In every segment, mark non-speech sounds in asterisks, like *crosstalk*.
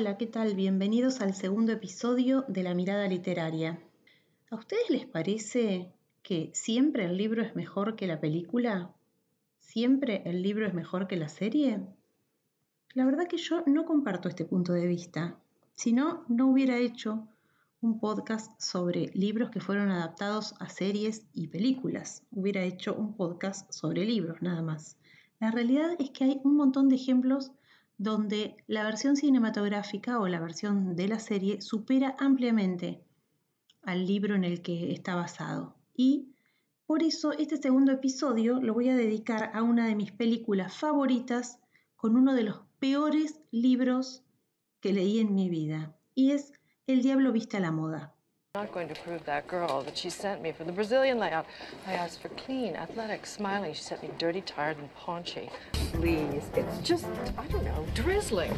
Hola, ¿qué tal? Bienvenidos al segundo episodio de La Mirada Literaria. ¿A ustedes les parece que siempre el libro es mejor que la película? ¿Siempre el libro es mejor que la serie? La verdad que yo no comparto este punto de vista. Si no, no hubiera hecho un podcast sobre libros que fueron adaptados a series y películas. Hubiera hecho un podcast sobre libros, nada más. La realidad es que hay un montón de ejemplos donde la versión cinematográfica o la versión de la serie supera ampliamente al libro en el que está basado. Y por eso este segundo episodio lo voy a dedicar a una de mis películas favoritas con uno de los peores libros que leí en mi vida. Y es El Diablo Viste a la Moda. Not going to prove that girl that she sent me for the Brazilian layout. I asked for clean, athletic, smiling. She sent me dirty, tired, and paunchy. Please, it's just, I don't know, drizzling.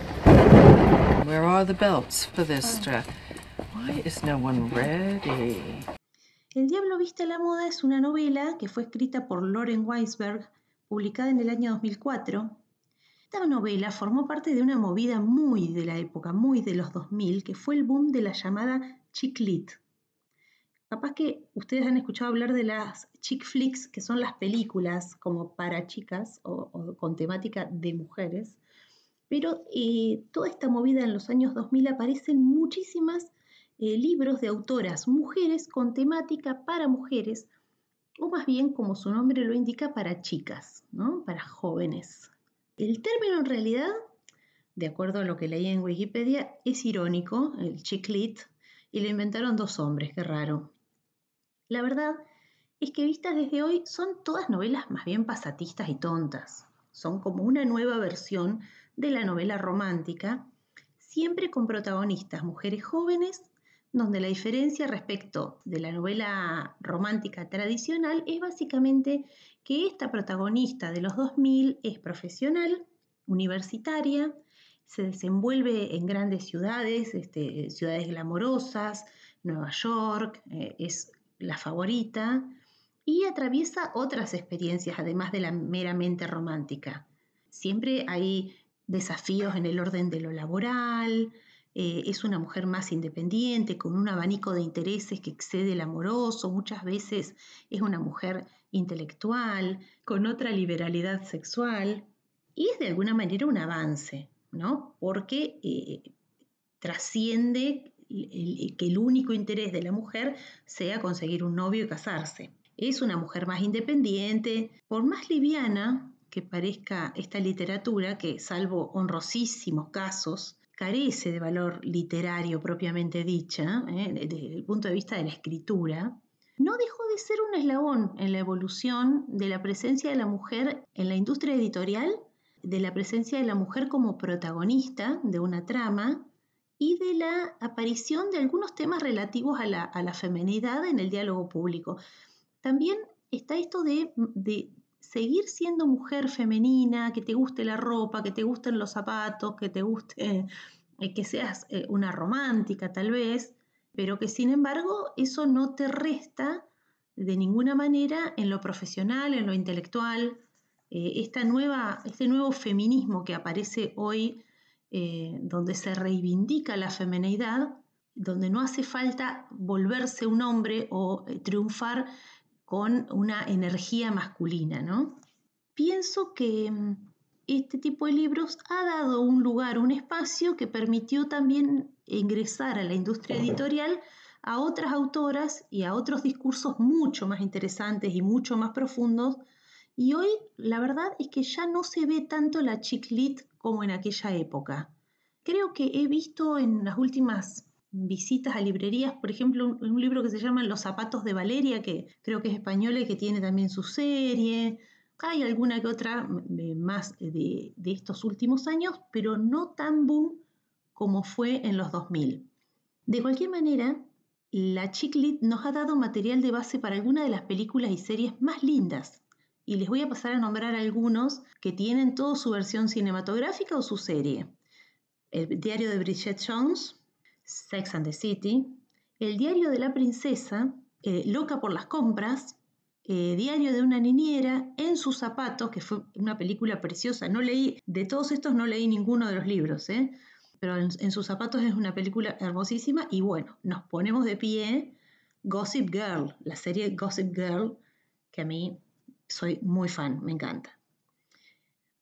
Where are the belts for this dress? Why is no one ready? El Diablo Viste a la Moda es una novela que fue escrita por Loren Weisberg, publicada en el año 2004. Esta novela formó parte de una movida muy de la época, muy de los 2000, que fue el boom de la llamada chick lit. Capaz que ustedes han escuchado hablar de las chick flicks, que son las películas como para chicas o, con temática de mujeres, pero eh, toda esta movida en los años 2000 aparecen muchísimas eh, libros de autoras mujeres con temática para mujeres, o más bien, como su nombre lo indica, para chicas, ¿no? para jóvenes. El término en realidad, de acuerdo a lo que leí en Wikipedia, es irónico, el chick lit, y lo inventaron dos hombres, qué raro. La verdad es que vistas desde hoy son todas novelas más bien pasatistas y tontas. Son como una nueva versión de la novela romántica, siempre con protagonistas mujeres jóvenes, donde la diferencia respecto de la novela romántica tradicional es básicamente que esta protagonista de los 2000 es profesional, universitaria, se desenvuelve en grandes ciudades, este, ciudades glamorosas, Nueva York, eh, es la favorita, y atraviesa otras experiencias además de la meramente romántica. Siempre hay desafíos en el orden de lo laboral, eh, es una mujer más independiente, con un abanico de intereses que excede el amoroso, muchas veces es una mujer intelectual, con otra liberalidad sexual, y es de alguna manera un avance, ¿no? Porque eh, trasciende que el único interés de la mujer sea conseguir un novio y casarse. Es una mujer más independiente, por más liviana que parezca esta literatura, que salvo honrosísimos casos, carece de valor literario propiamente dicha, ¿eh? desde el punto de vista de la escritura, no dejó de ser un eslabón en la evolución de la presencia de la mujer en la industria editorial, de la presencia de la mujer como protagonista de una trama y de la aparición de algunos temas relativos a la, a la femenidad en el diálogo público. También está esto de, de seguir siendo mujer femenina, que te guste la ropa, que te gusten los zapatos, que te guste, eh, que seas eh, una romántica tal vez, pero que sin embargo eso no te resta de ninguna manera en lo profesional, en lo intelectual. Eh, esta nueva, este nuevo feminismo que aparece hoy, eh, donde se reivindica la femenidad, donde no hace falta volverse un hombre o eh, triunfar con una energía masculina, ¿no? Pienso que mm, este tipo de libros ha dado un lugar, un espacio que permitió también ingresar a la industria editorial a otras autoras y a otros discursos mucho más interesantes y mucho más profundos. Y hoy la verdad es que ya no se ve tanto la chick lit como en aquella época. Creo que he visto en las últimas visitas a librerías, por ejemplo, un, libro que se llama Los zapatos de Valeria, que creo que es española y que tiene también su serie. Hay alguna que otra más de, estos últimos años, pero no tan boom como fue en los 2000. De cualquier manera, la chick nos ha dado material de base para algunas de las películas y series más lindas. Y les voy a pasar a nombrar algunos que tienen toda su versión cinematográfica o su serie. El diario de Bridget Jones, Sex and the City, El diario de la princesa, eh, Loca por las compras, eh, Diario de una niñera, En sus zapatos, que fue una película preciosa. No leí, de todos estos no leí ninguno de los libros, ¿eh? pero en, sus zapatos es una película hermosísima y bueno, nos ponemos de pie Gossip Girl, la serie Gossip Girl, que a mí soy muy fan, me encanta.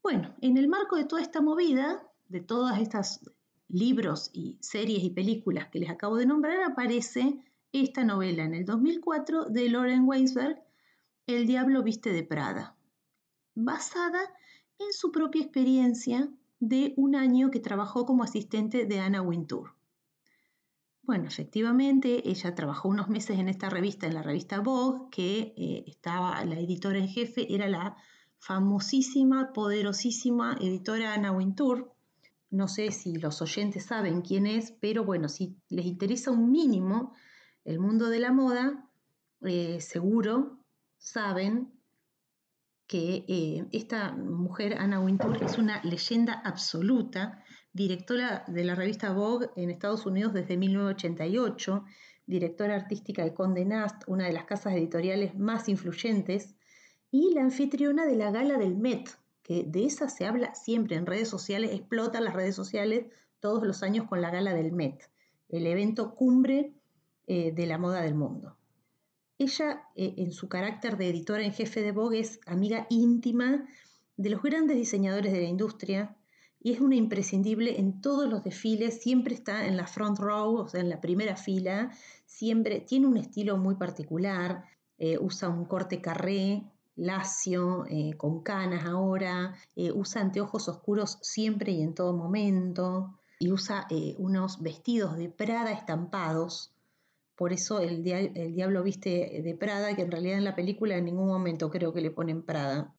Bueno, en el marco de toda esta movida, de todas estas libros y series y películas que les acabo de nombrar, aparece esta novela en el 2004 de Lauren Weisberg, El diablo viste de Prada, basada en su propia experiencia de un año que trabajó como asistente de Anna Wintour. Bueno, efectivamente, ella trabajó unos meses en esta revista, en la revista Vogue, que eh, estaba, la editora en jefe era la famosísima, poderosísima editora Anna Wintour. No sé si los oyentes saben quién es, pero bueno, si les interesa un mínimo el mundo de la moda, eh, seguro saben que eh, esta mujer, Anna Wintour, es una leyenda absoluta, directora de la revista Vogue en Estados Unidos desde 1988, directora artística de Condé Nast, una de las casas editoriales más influyentes, y la anfitriona de la gala del Met, que de esa se habla siempre en redes sociales, explotan las redes sociales todos los años con la gala del Met, el evento cumbre eh, de la moda del mundo. Ella, eh, en su carácter de editora en jefe de Vogue, es amiga íntima de los grandes diseñadores de la industria y es una imprescindible en todos los desfiles, siempre está en la front row, o sea, en la primera fila, siempre tiene un estilo muy particular, eh, usa un corte carré, lacio, eh, con canas ahora, usa anteojos oscuros siempre y en todo momento, y usa unos vestidos de Prada estampados por eso el, diablo viste de Prada, que en realidad en la película en ningún momento creo que le ponen Prada.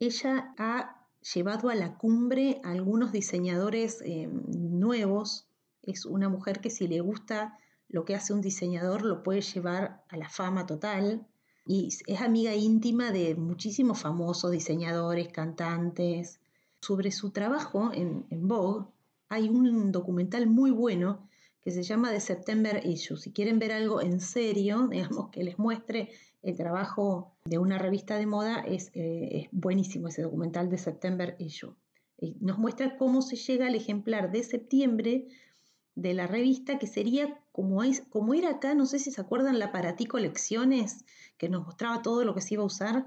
Ella ha llevado a la cumbre a algunos diseñadores eh, nuevos. Es una mujer que si le gusta lo que hace un diseñador lo puede llevar a la fama total. Y es amiga íntima de muchísimos famosos diseñadores, cantantes. Sobre su trabajo en, en Vogue hay un documental muy bueno que se llama The September Issue. Si quieren ver algo en serio, *laughs* digamos, que les muestre el trabajo de una revista de moda, es, eh, buenísimo ese documental de September Issue. nos muestra cómo se llega al ejemplar de septiembre de la revista, que sería como, es, como era acá, no sé si se acuerdan, la para ti colecciones, que nos mostraba todo lo que se iba a usar.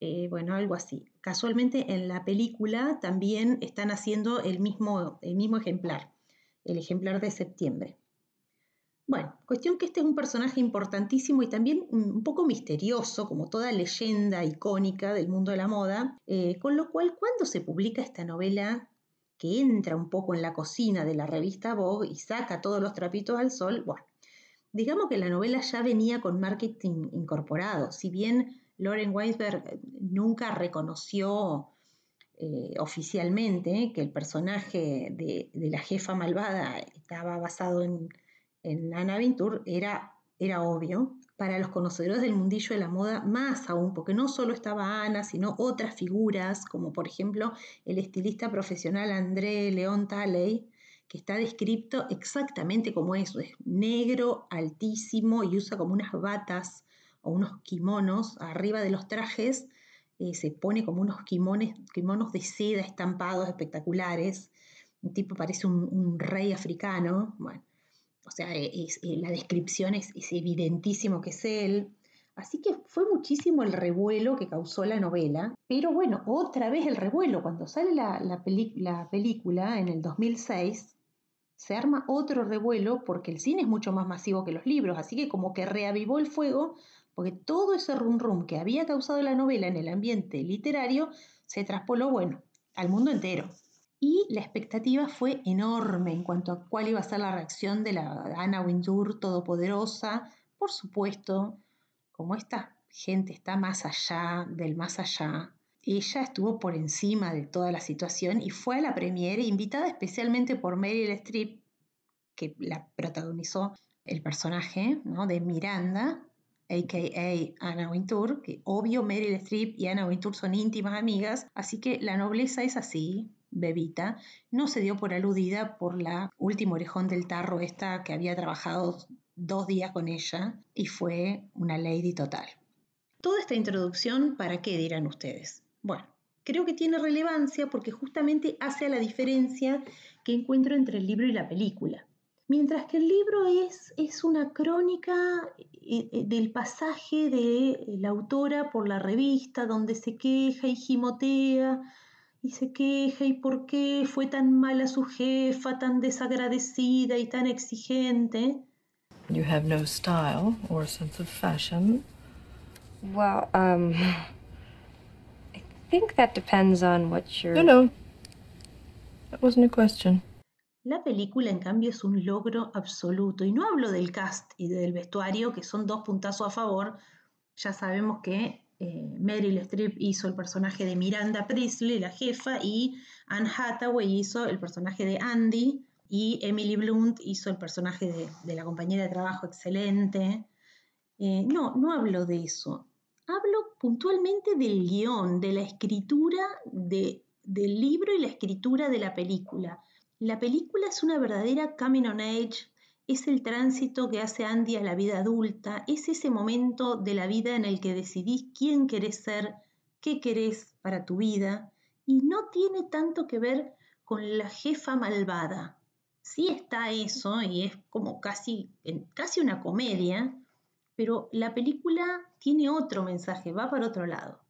Eh, bueno, algo así. Casualmente en la película también están haciendo el mismo, el mismo ejemplar el ejemplar de septiembre. Bueno, cuestión que este es un personaje importantísimo y también un poco misterioso, como toda leyenda icónica del mundo de la moda, eh, con lo cual cuando se publica esta novela que entra un poco en la cocina de la revista Vogue y saca todos los trapitos al sol, bueno, digamos que la novela ya venía con marketing incorporado, si bien Lauren Weisberg nunca reconoció eh, oficialmente que el personaje de, la jefa malvada estaba basado en, en Anna Vintour era, era obvio. Para los conocedores del mundillo de la moda, más aún, porque no solo estaba Ana, sino otras figuras, como por ejemplo el estilista profesional André León Talley, que está descrito exactamente como eso, es negro, altísimo y usa como unas batas o unos kimonos arriba de los trajes eh, se pone como unos kimonos de seda estampados espectaculares. Un tipo parece un, rey africano. Bueno, o sea, eh, la descripción es, evidentísimo que es él. Así que fue muchísimo el revuelo que causó la novela. Pero bueno, otra vez el revuelo. Cuando sale la, la película en el 2006, se arma otro revuelo porque el cine es mucho más masivo que los libros. Así que como que reavivó el fuego porque todo ese rum rum que había causado la novela en el ambiente literario se traspoló, bueno, al mundo entero. Y la expectativa fue enorme en cuanto a cuál iba a ser la reacción de la Anna Wintour todopoderosa. Por supuesto, como esta gente está más allá del más allá, ella estuvo por encima de toda la situación y fue a la premiere invitada especialmente por Meryl Streep, que la protagonizó el personaje ¿no? de Miranda, a.k.a. Anna Wintour, que obvio Meryl Streep y Anna Wintour son íntimas amigas, así que la nobleza es así, bebita, no se dio por aludida por la última orejón del tarro esta que había trabajado dos días con ella y fue una lady total. Toda esta introducción, ¿para qué dirán ustedes? Bueno, creo que tiene relevancia porque justamente hace a la diferencia que encuentro entre el libro y la película. Mientras que el libro es, es una crónica eh, eh, del pasaje de la autora por la revista, donde se queja y gimotea y se queja y por qué fue tan mala su jefa, tan desagradecida y tan exigente. You have no style or sense of fashion. Well, um, I think that depends on what you're. No, no. That wasn't a question. La película, en cambio, es un logro absoluto. Y no hablo del cast y del vestuario, que son dos puntazos a favor. Ya sabemos que eh, Meryl Streep hizo el personaje de Miranda Priestley, la jefa, y Anne Hathaway hizo el personaje de Andy, y Emily Blunt hizo el personaje de, la compañera de trabajo excelente. Eh, no, no hablo de eso. Hablo puntualmente del guion, de la escritura del libro y la escritura de la película. La película es una verdadera coming on age, es el tránsito que hace Andy a la vida adulta, es ese momento de la vida en el que decidís quién querés ser, qué querés para tu vida, y no tiene tanto que ver con la jefa malvada. Sí está eso, y es como casi, casi una comedia, pero la película tiene otro mensaje, va para otro lado.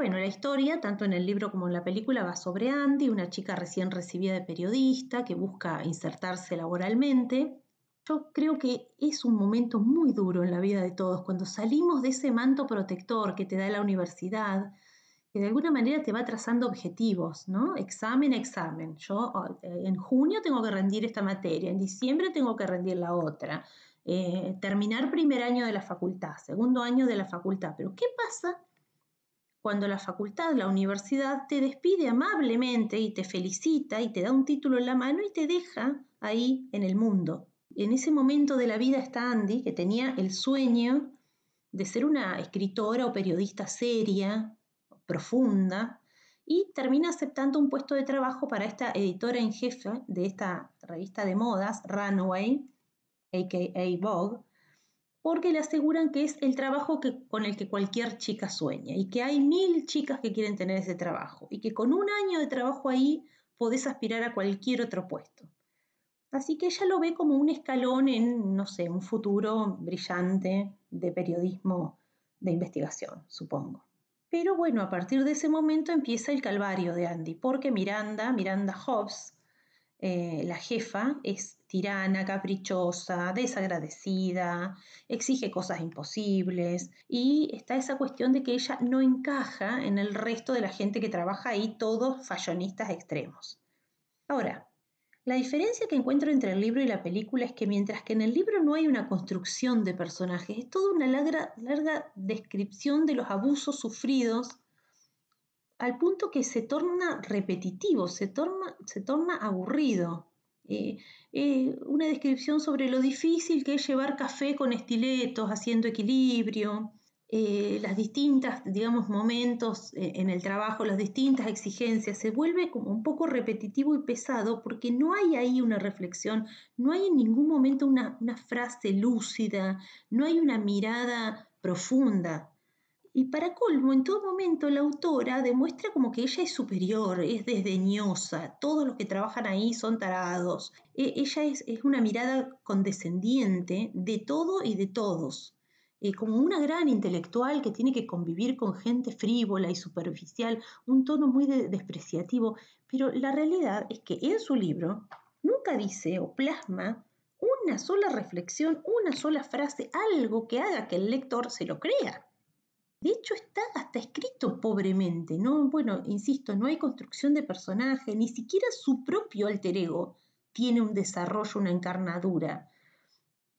Bueno, la historia, tanto en el libro como en la película, va sobre Andy, una chica recién recibida de periodista que busca insertarse laboralmente. Yo creo que es un momento muy duro en la vida de todos, cuando salimos de ese manto protector que te da la universidad, que de alguna manera te va trazando objetivos, ¿no? Examen, examen. Yo eh, en junio tengo que rendir esta materia, en diciembre tengo que rendir la otra. Eh, terminar primer año de la facultad, segundo año de la facultad. Pero ¿qué pasa cuando la facultad, la universidad, te despide amablemente y te felicita y te da un título en la mano y te deja ahí en el mundo. En ese momento de la vida está Andy, que tenía el sueño de ser una escritora o periodista seria, profunda, y termina aceptando un puesto de trabajo para esta editora en jefe de esta revista de modas, Runway, aka Vogue, porque le aseguran que es el trabajo que, con el que cualquier chica sueña y que hay mil chicas que quieren tener ese trabajo y que con un año de trabajo ahí podés aspirar a cualquier otro puesto. Así que ella lo ve como un escalón en, no sé, un futuro brillante de periodismo de investigación, supongo. Pero bueno, a partir de ese momento empieza el calvario de Andy, porque Miranda, Miranda Hobbs, eh, la jefa es tirana, caprichosa, desagradecida, exige cosas imposibles y está esa cuestión de que ella no encaja en el resto de la gente que trabaja ahí, todos fallonistas extremos. Ahora, la diferencia que encuentro entre el libro y la película es que mientras que en el libro no hay una construcción de personajes, es toda una larga, larga descripción de los abusos sufridos al punto que se torna repetitivo, se torna, se torna aburrido. Eh, eh, una descripción sobre lo difícil que es llevar café con estiletos, haciendo equilibrio, eh, las distintas, digamos, momentos en el trabajo, las distintas exigencias, se vuelve como un poco repetitivo y pesado porque no hay ahí una reflexión, no hay en ningún momento una, una frase lúcida, no hay una mirada profunda. Y para colmo, en todo momento la autora demuestra como que ella es superior, es desdeñosa, todos los que trabajan ahí son tarados. E, ella es, una mirada condescendiente de todo y de todos, eh, como una gran intelectual que tiene que convivir con gente frívola y superficial, un tono muy despreciativo, pero la realidad es que en su libro nunca dice o plasma una sola reflexión, una sola frase, algo que haga que el lector se lo crea. De hecho, está hasta escrito pobremente, ¿no? Bueno, insisto, no hay construcción de personaje, ni siquiera su propio alter ego tiene un desarrollo, una encarnadura.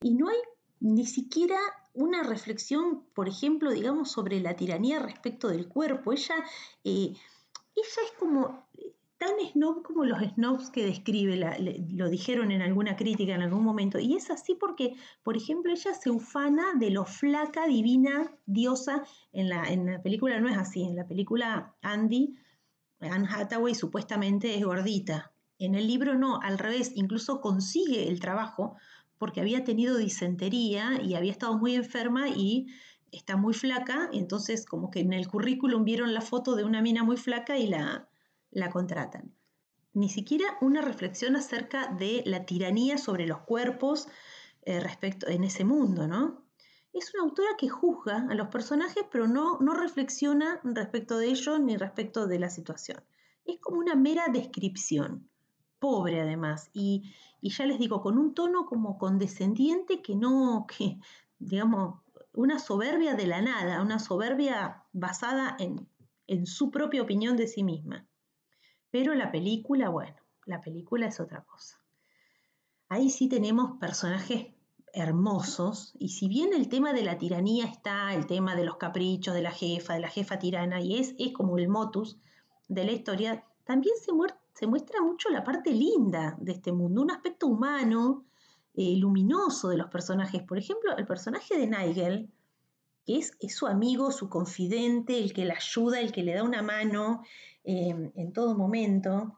Y no hay ni siquiera una reflexión, por ejemplo, digamos, sobre la tiranía respecto del cuerpo. Ella, eh, ella es como tan snob como los snobs que describe, lo dijeron en alguna crítica en algún momento. Y es así porque, por ejemplo, ella se ufana de lo flaca, divina, diosa. En la, en la película no es así. En la película Andy, Anne Hathaway supuestamente es gordita. En el libro no, al revés, incluso consigue el trabajo porque había tenido disentería y había estado muy enferma y está muy flaca. entonces, como que en el currículum vieron la foto de una mina muy flaca y la, la contratan. Ni siquiera una reflexión acerca de la tiranía sobre los cuerpos eh, respecto en ese mundo, ¿no? Es una autora que juzga a los personajes, pero no, no reflexiona respecto de ellos ni respecto de la situación. Es como una mera descripción, pobre además, y, y ya les digo, con un tono como condescendiente que no, que, digamos, una soberbia de la nada, una soberbia basada en, en su propia opinión de sí misma. Pero la película, bueno, la película es otra cosa. Ahí sí tenemos personajes hermosos y si bien el tema de la tiranía está, el tema de los caprichos de la jefa, de la jefa tirana, y es, es como el motus de la historia, también se, se muestra mucho la parte linda de este mundo, un aspecto humano, eh, luminoso de los personajes. Por ejemplo, el personaje de Nigel, que es, su amigo, su confidente, el que la ayuda, el que le da una mano, Em, en todo momento.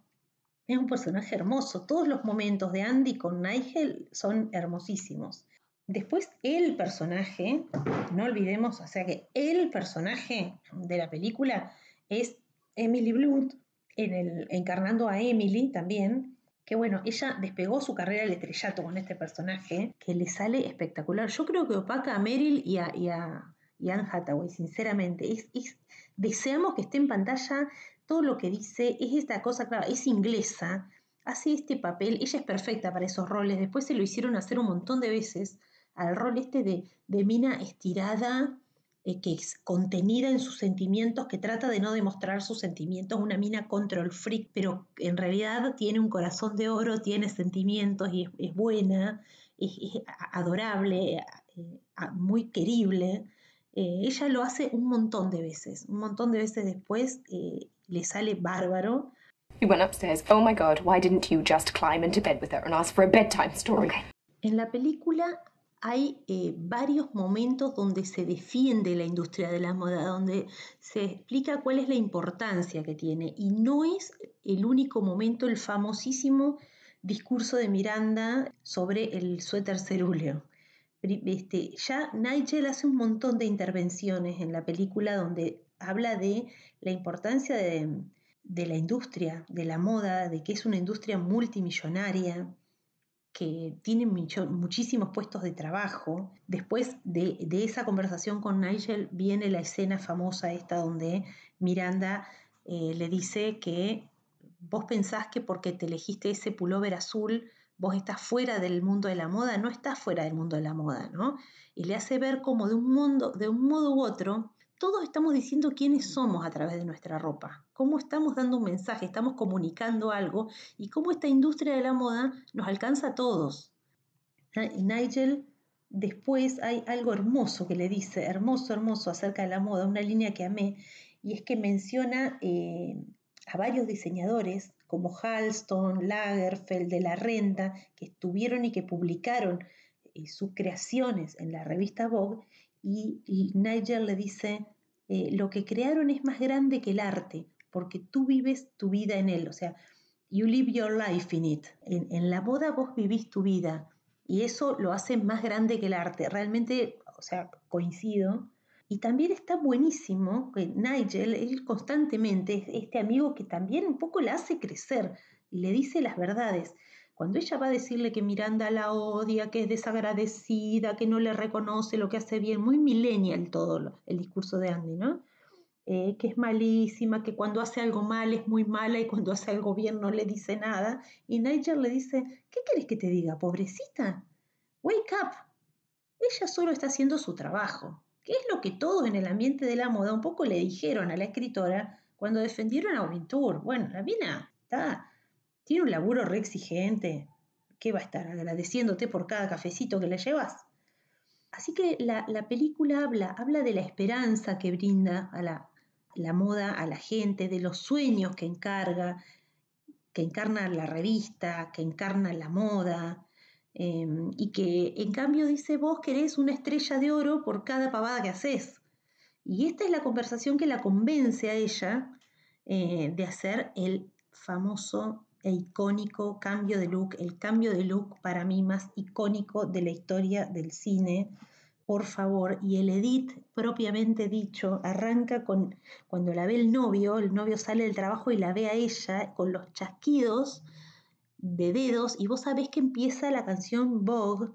Es un personaje hermoso. Todos los momentos de Andy con Nigel son hermosísimos. Después el personaje, no olvidemos, o sea que el personaje de la película es Emily Blunt, en el, encarnando a Emily también, que bueno, ella despegó su carrera al estrellato con este personaje, que le sale espectacular. Yo creo que opaca a Meryl y a, Anne Hathaway, sinceramente. es, deseamos que esté en pantalla todo lo que dice es esta cosa, claro, es inglesa, hace este papel, ella es perfecta para esos roles, después se lo hicieron hacer un montón de veces al rol este de, de mina estirada, eh, que es contenida en sus sentimientos, que trata de no demostrar sus sentimientos, una mina control freak, pero en realidad tiene un corazón de oro, tiene sentimientos y es, buena, es, adorable, eh, muy querible. Eh, ella lo hace un montón de veces, un montón de veces después le sale bárbaro. You went upstairs. Oh my god, why didn't you just climb into bed with her and ask for a bedtime story? En la película hay eh, varios momentos donde se defiende la industria de la moda, donde se explica cuál es la importancia que tiene. Y no es el único momento, el famosísimo discurso de Miranda sobre el suéter cerúleo. Este, ya Nigel hace un montón de intervenciones en la película donde habla de la importancia de, la industria, de la moda, de que es una industria multimillonaria, que tiene muchísimos puestos de trabajo. Después de, esa conversación con Nigel viene la escena famosa esta donde Miranda eh, le dice que vos pensás que porque te elegiste ese pullover azul, vos estás fuera del mundo de la moda, no estás fuera del mundo de la moda, ¿no? Y le hace ver como de un, mundo, de un modo u otro todos estamos diciendo quiénes somos a través de nuestra ropa, cómo estamos dando un mensaje, estamos comunicando algo y cómo esta industria de la moda nos alcanza a todos. Nigel, después hay algo hermoso que le dice, hermoso, hermoso acerca de la moda, una línea que amé, y es que menciona eh, a varios diseñadores como Halston, Lagerfeld, de la Renta, que estuvieron y que publicaron eh, sus creaciones en la revista Vogue, y, Nigel le dice, eh, lo que crearon es más grande que el arte, porque tú vives tu vida en él, o sea, you live your life in it. En, la boda vos vivís tu vida y eso lo hace más grande que el arte. Realmente, o sea, coincido. Y también está buenísimo que Nigel, él constantemente es este amigo que también un poco la hace crecer y le dice las verdades. Cuando ella va a decirle que Miranda la odia, que es desagradecida, que no le reconoce lo que hace bien, muy millennial todo el discurso de Andy, ¿no? Eh, que es malísima, que cuando hace algo mal es muy mala y cuando hace algo bien no le dice nada. Y Nigel le dice, ¿qué quieres que te diga, pobrecita? Wake up. Ella solo está haciendo su trabajo, que es lo que todos en el ambiente de la moda un poco le dijeron a la escritora cuando defendieron a Wintour. Bueno, la mina está tiene un laburo re exigente. ¿Qué va a estar agradeciéndote por cada cafecito que le llevas? Así que la, película habla, habla de la esperanza que brinda a la, la moda a la gente, de los sueños que encarga, que encarna la revista, que encarna la moda, em, y que en cambio dice vos querés una estrella de oro por cada pavada que haces. Y esta es la conversación que la convence a ella eh, de hacer el famoso e icónico cambio de look, el cambio de look para mí más icónico de la historia del cine, por favor. Y el edit propiamente dicho arranca con cuando la ve el novio, el novio sale del trabajo y la ve a ella con los chasquidos de dedos y vos sabés que empieza la canción Vogue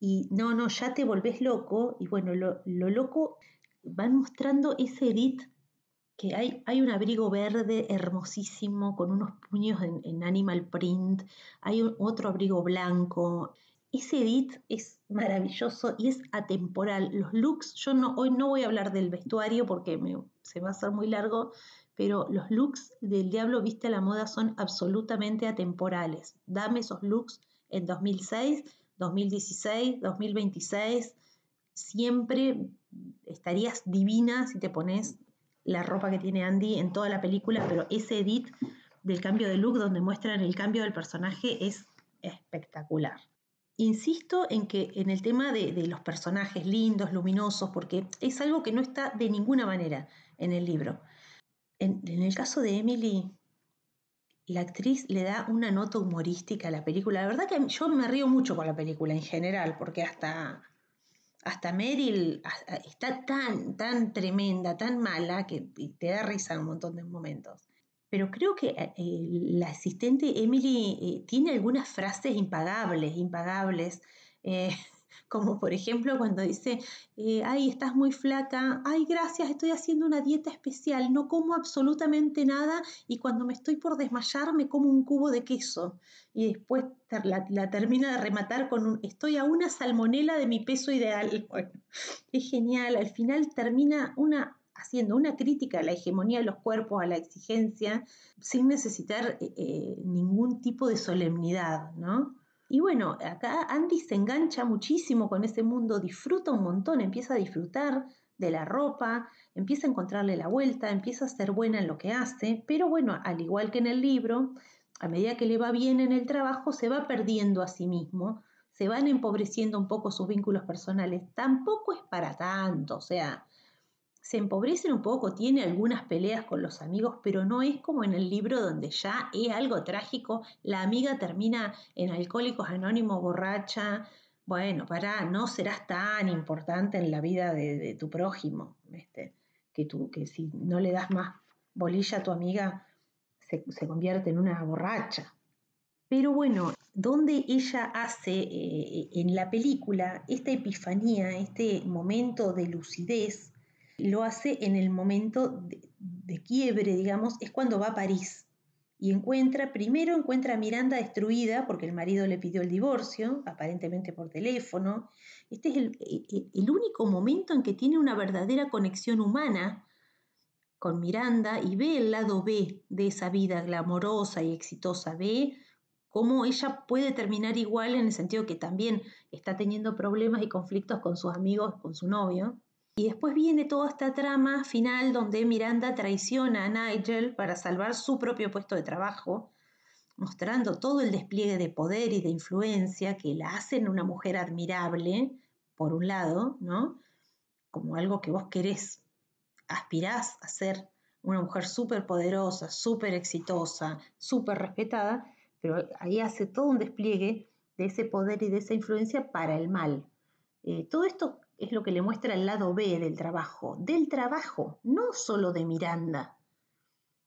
y no, no, ya te volvés loco y bueno, lo, loco van mostrando ese edit que hay, hay, un abrigo verde hermosísimo con unos puños en, animal print, hay otro abrigo blanco, ese edit es maravilloso y es atemporal. Los looks, yo no, hoy no voy a hablar del vestuario porque se va a hacer muy largo, pero los looks del Diablo Viste a la Moda son absolutamente atemporales. Dame esos looks en 2006, 2016, 2026. Siempre estarías divina si te pones la ropa que tiene Andy en toda la película, pero ese edit del cambio de look donde muestran el cambio del personaje es espectacular. Insisto en que en el tema de, los personajes lindos, luminosos, porque es algo que no está de ninguna manera en el libro. En, el caso de Emily, la actriz le da una nota humorística a la película. La verdad que yo me río mucho con la película en general, porque hasta, hasta Meryl está tan, tan tremenda, tan mala, que te da risa en un montón de momentos pero creo que eh, eh, la asistente Emily eh, tiene algunas frases impagables, impagables, como por ejemplo cuando dice, ay, estás muy flaca, ay, gracias, estoy haciendo una dieta especial, no como absolutamente nada y cuando me estoy por desmayar me como un cubo de queso y después la, la termina de rematar con un, estoy a una salmonela de mi peso ideal. *laughs* Bueno, es genial, al final termina una haciendo una crítica a la hegemonía de los cuerpos, a la exigencia, sin necesitar eh, eh, ningún tipo de solemnidad, ¿no? Y bueno, acá Andy se engancha muchísimo con ese mundo, disfruta un montón, empieza a disfrutar de la ropa, empieza a encontrarle la vuelta, empieza a ser buena en lo que hace, pero bueno, al igual que en el libro, a medida que le va bien en el trabajo, se va perdiendo a sí mismo, se van empobreciendo un poco sus vínculos personales. Tampoco es para tanto, o sea, se empobrecen un poco, tiene algunas peleas con los amigos, pero no es como en el libro donde ya es algo trágico, la amiga termina en Alcohólicos Anónimos borracha, bueno, para, no serás tan importante en la vida de, tu prójimo, este, que, tú, que si no le das más bolilla a tu amiga, se, convierte en una borracha. Pero bueno, donde ella hace eh, en la película esta epifanía, este momento de lucidez, lo hace en el momento de, quiebre, digamos, es cuando va a París y encuentra, primero encuentra a Miranda destruida porque el marido le pidió el divorcio, aparentemente por teléfono. Este es el, e, e, el, único momento en que tiene una verdadera conexión humana con Miranda y ve el lado B de esa vida glamorosa y exitosa. Ve cómo ella puede terminar igual en el sentido que también está teniendo problemas y conflictos con sus amigos, con su novio. Y después viene toda esta trama final donde Miranda traiciona a Nigel para salvar su propio puesto de trabajo, mostrando todo el despliegue de poder y de influencia que la hacen una mujer admirable, por un lado, ¿no? Como algo que vos querés, aspirás a ser una mujer súper poderosa, súper exitosa, súper respetada, pero ahí hace todo un despliegue de ese poder y de esa influencia para el mal. Eh, todo esto es lo que le muestra el lado B del trabajo, del trabajo, no solo de Miranda.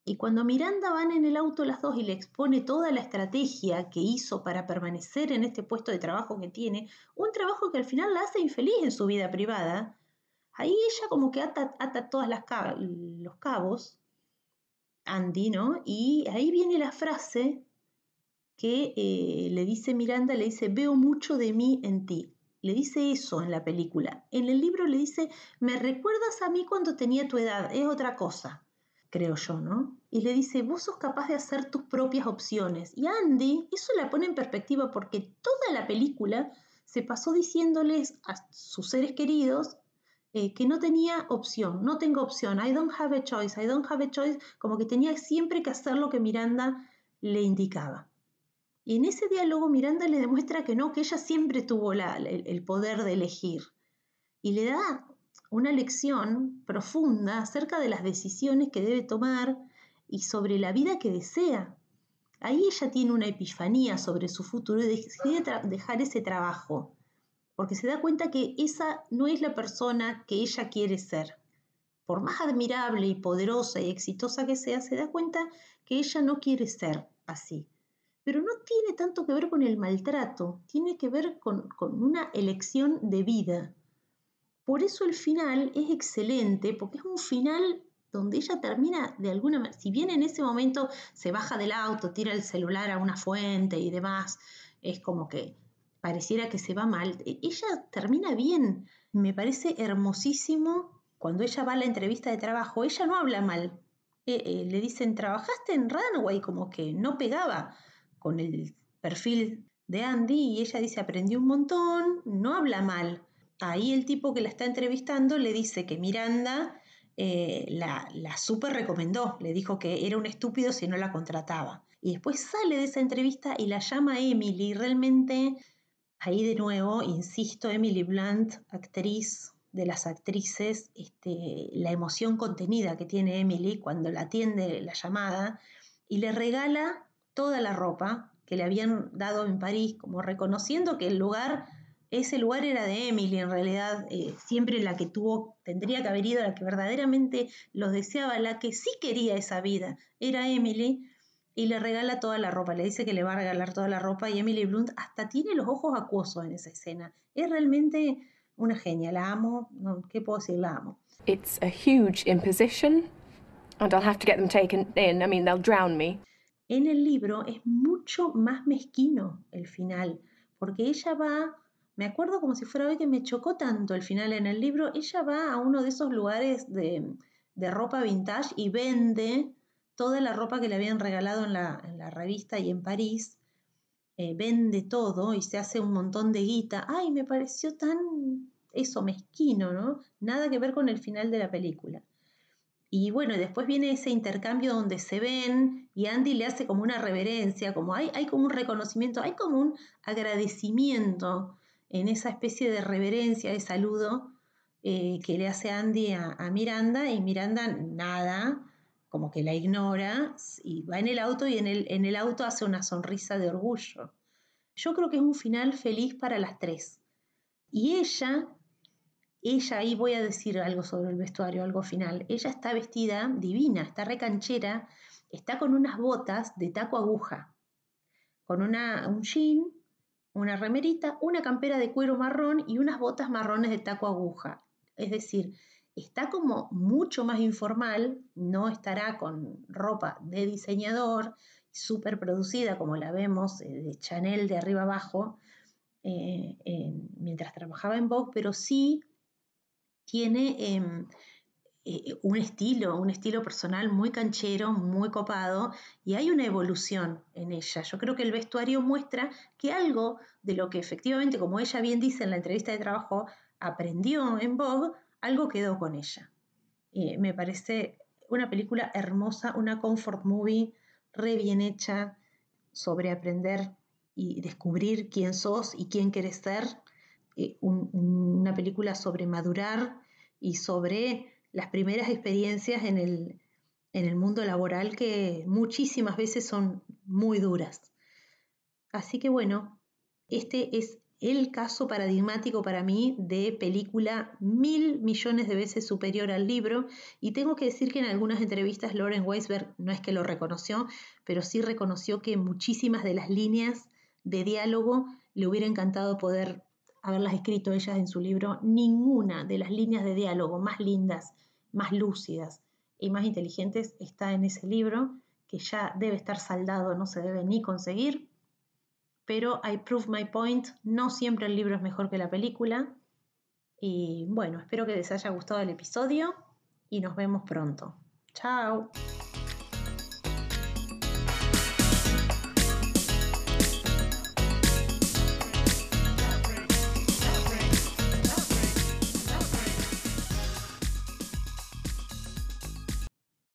Y cuando Miranda van en el auto las dos y le expone toda la estrategia que hizo para permanecer en este puesto de trabajo que tiene, un trabajo que al final la hace infeliz en su vida privada, ahí ella como que ata, ata todos los cabos, Andy, ¿no? Y ahí viene la frase que eh, le dice Miranda, le dice, veo mucho de mí en ti le dice eso en la película. En el libro le dice, me recuerdas a mí cuando tenía tu edad, es otra cosa, creo yo, ¿no? Y le dice, vos sos capaz de hacer tus propias opciones. Y Andy, eso la pone en perspectiva porque toda la película se pasó diciéndoles a sus seres queridos eh, que no tenía opción, no tengo opción, I don't have a choice, I don't have a choice, como que tenía siempre que hacer lo que Miranda le indicaba. Y en ese diálogo Miranda le demuestra que no, que ella siempre tuvo el poder de elegir. Y le da una lección profunda acerca de las decisiones que debe tomar y sobre la vida que desea. Ahí ella tiene una epifanía sobre su futuro y decide dejar ese trabajo, porque se da cuenta que esa no es la persona que ella quiere ser. Por más admirable y poderosa y exitosa que sea, se da cuenta que ella no quiere ser así. Pero no tiene tanto que ver con el maltrato, tiene que ver con, una elección de vida. Por eso el final es excelente, porque es un final donde ella termina de alguna manera, si bien en ese momento se baja del auto, tira el celular a una fuente y demás, es como que pareciera que se va mal, e, ella termina bien. Me parece hermosísimo cuando ella va a la entrevista de trabajo, ella no habla mal. Eh, eh, le dicen, ¿trabajaste en Runway? Como que no pegaba con el perfil de Andy y ella dice, aprendí un montón, no habla mal ahí el tipo que la está entrevistando le dice que Miranda eh, la, la super recomendó, le dijo que era un estúpido si no la contrataba. Y después sale de esa entrevista y la llama Emily. Realmente, ahí de nuevo, insisto, Emily Blunt, actriz de las actrices, este, la emoción contenida que tiene Emily cuando la atiende la llamada y le regala toda la ropa que le habían dado en París, como reconociendo que el lugar ese lugar era de Emily, en realidad, eh, siempre la que tuvo, tendría que haber ido, la que verdaderamente los deseaba, la que sí quería esa vida, era Emily, y le regala toda la ropa, le dice que le va a regalar toda la ropa, y Emily Blunt hasta tiene los ojos acuosos en esa escena. Es realmente una genia, la amo, ¿qué puedo decir? La amo. It's a huge imposition, and I'll have to get them taken in, I mean, they'll drown me. En el libro es mucho más mezquino el final, porque ella va me acuerdo como si fuera hoy que me chocó tanto el final en el libro. Ella va a uno de esos lugares de, ropa vintage y vende toda la ropa que le habían regalado en la, revista y en París. Eh, vende todo y se hace un montón de guita. Ay, me pareció tan eso, mezquino, ¿no? Nada que ver con el final de la película. Y bueno, después viene ese intercambio donde se ven y Andy le hace como una reverencia, como hay, hay como un reconocimiento, hay como un agradecimiento en esa especie de reverencia, de saludo eh, que le hace Andy a, Miranda y Miranda nada, como que la ignora y va en el auto y en el, en el auto hace una sonrisa de orgullo. Yo creo que es un final feliz para las tres. Y ella, ella, ahí voy a decir algo sobre el vestuario, algo final, ella está vestida divina, está recanchera, está con unas botas de taco aguja, con una, un jean una remerita, una campera de cuero marrón y unas botas marrones de taco aguja. Es decir, está como mucho más informal, no estará con ropa de diseñador, súper producida como la vemos eh, de Chanel de arriba abajo, eh, mientras trabajaba en Vogue, pero sí tiene em, eh, un estilo, un estilo personal muy canchero, muy copado, y hay una evolución en ella. Yo creo que el vestuario muestra que algo de lo que efectivamente, como ella bien dice en la entrevista de trabajo, aprendió en Vogue, algo quedó con ella. me parece una película hermosa, una comfort movie re bien hecha sobre aprender y descubrir quién sos y quién quieres ser. Eh, una película sobre madurar y sobre las primeras experiencias en el, en el mundo laboral que muchísimas veces son muy duras. Así que bueno, este es el caso paradigmático para mí de película mil millones de veces superior al libro y tengo que decir que en algunas entrevistas Lauren Weisberg no es que lo reconoció, pero sí reconoció que muchísimas de las líneas de diálogo le hubiera encantado poder haberlas escrito ellas en su libro. Ninguna de las líneas de diálogo más lindas más lúcidas y más inteligentes está en ese libro, que ya debe estar saldado, no se debe ni conseguir. Pero I prove my point, no siempre el libro es mejor que la película. Y bueno, espero que les haya gustado el episodio y nos vemos pronto. Chao.